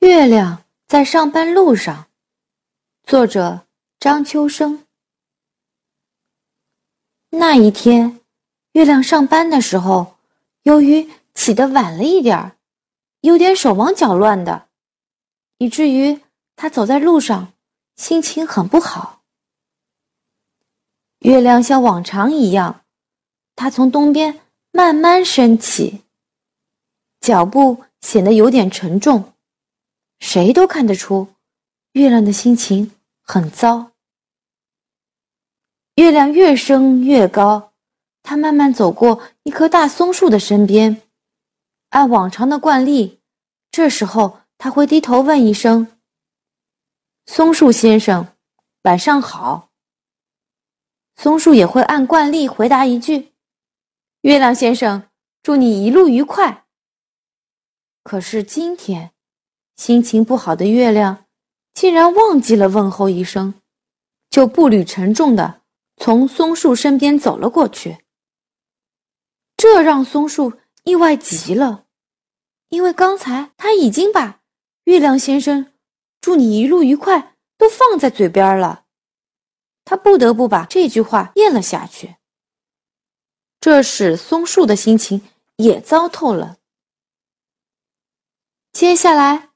月亮在上班路上。作者张秋生。那一天，月亮上班的时候，由于起得晚了一点儿，有点手忙脚乱的，以至于他走在路上，心情很不好。月亮像往常一样，它从东边慢慢升起，脚步显得有点沉重。谁都看得出，月亮的心情很糟。月亮越升越高，它慢慢走过一棵大松树的身边。按往常的惯例，这时候他会低头问一声：“松树先生，晚上好。”松树也会按惯例回答一句：“月亮先生，祝你一路愉快。”可是今天。心情不好的月亮，竟然忘记了问候一声，就步履沉重的从松树身边走了过去。这让松树意外极了，因为刚才他已经把“月亮先生，祝你一路愉快”都放在嘴边了，他不得不把这句话咽了下去。这使松树的心情也糟透了。接下来。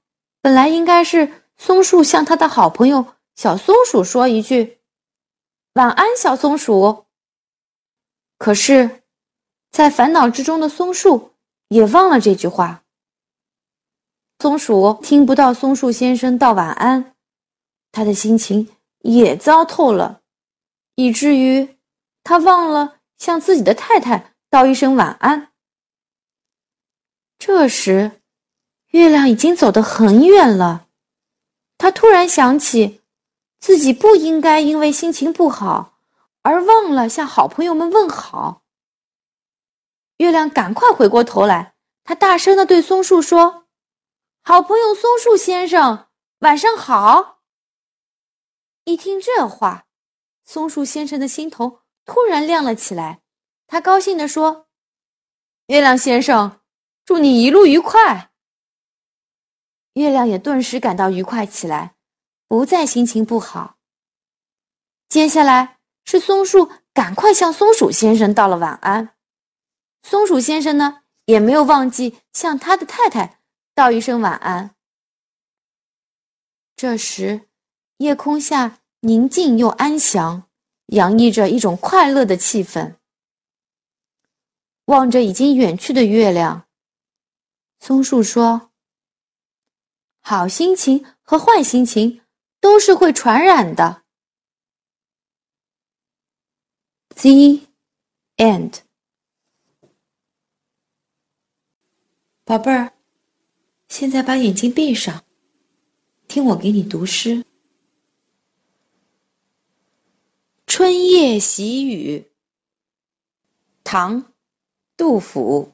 本来应该是松树向他的好朋友小松鼠说一句“晚安，小松鼠”。可是，在烦恼之中的松树也忘了这句话。松鼠听不到松树先生道晚安，他的心情也糟透了，以至于他忘了向自己的太太道一声晚安。这时。月亮已经走得很远了，他突然想起，自己不应该因为心情不好而忘了向好朋友们问好。月亮赶快回过头来，他大声的对松树说：“好朋友松树先生，晚上好。”一听这话，松树先生的心头突然亮了起来，他高兴的说：“月亮先生，祝你一路愉快。”月亮也顿时感到愉快起来，不再心情不好。接下来是松树赶快向松鼠先生道了晚安，松鼠先生呢也没有忘记向他的太太道一声晚安。这时，夜空下宁静又安详，洋溢着一种快乐的气氛。望着已经远去的月亮，松树说。好心情和坏心情都是会传染的。The end。宝贝儿，现在把眼睛闭上，听我给你读诗。《春夜喜雨》，唐·杜甫。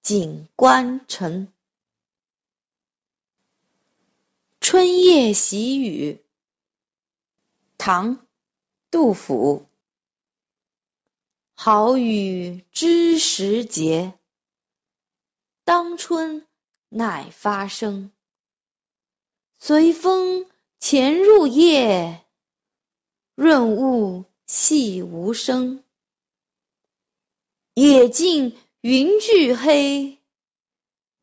锦官城，春夜喜雨。唐·杜甫。好雨知时节，当春乃发生。随风潜入夜，润物细无声。野径。云俱黑，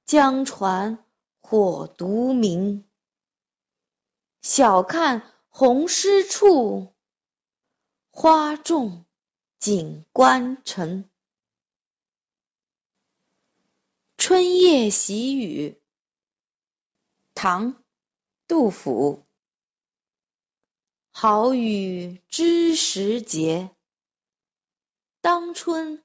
江船火独明。晓看红湿处，花重锦官城。春夜喜雨。唐·杜甫。好雨知时节，当春。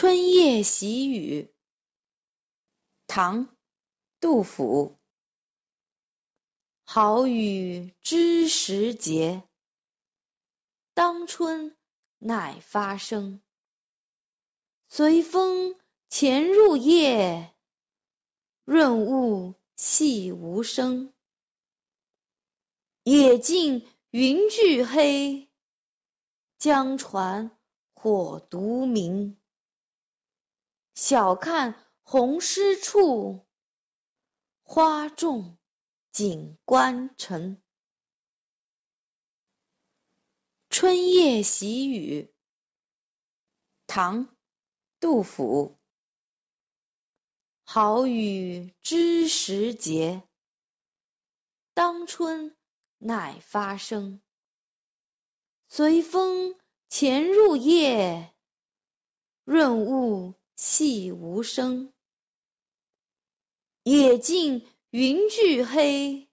春夜喜雨，唐·杜甫。好雨知时节，当春乃发生。随风潜入夜，润物细无声。野径云俱黑，江船火独明。晓看红湿处，花重锦官城。春夜喜雨，唐·杜甫。好雨知时节，当春乃发生。随风潜入夜，润物。细无声，野径云俱黑，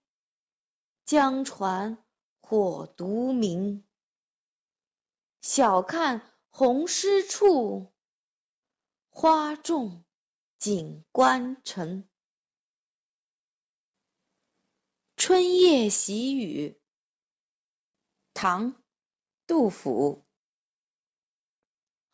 江船火独明。晓看红湿处，花重锦官城。春夜喜雨，唐·杜甫。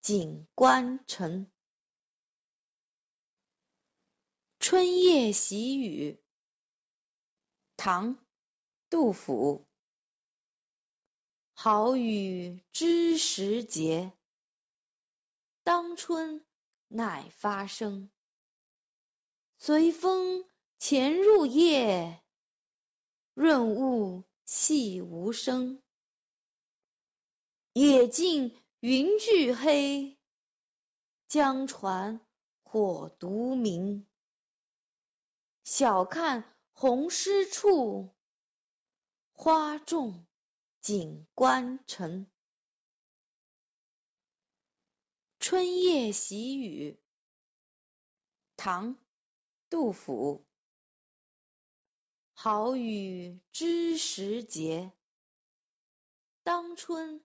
锦官城。春夜喜雨，唐·杜甫。好雨知时节，当春乃发生。随风潜入夜，润物细无声。野径云俱黑，江船火独明。晓看红湿处，花重锦官城。春夜喜雨，唐·杜甫。好雨知时节，当春。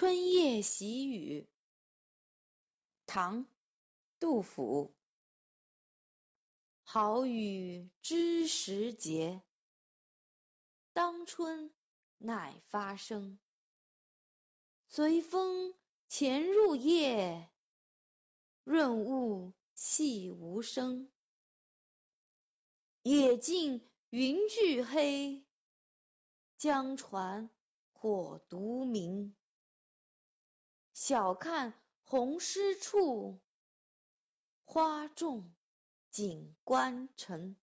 春夜喜雨，唐·杜甫。好雨知时节，当春乃发生。随风潜入夜，润物细无声。野径云俱黑，江船火独明。晓看红湿处，花重锦官城。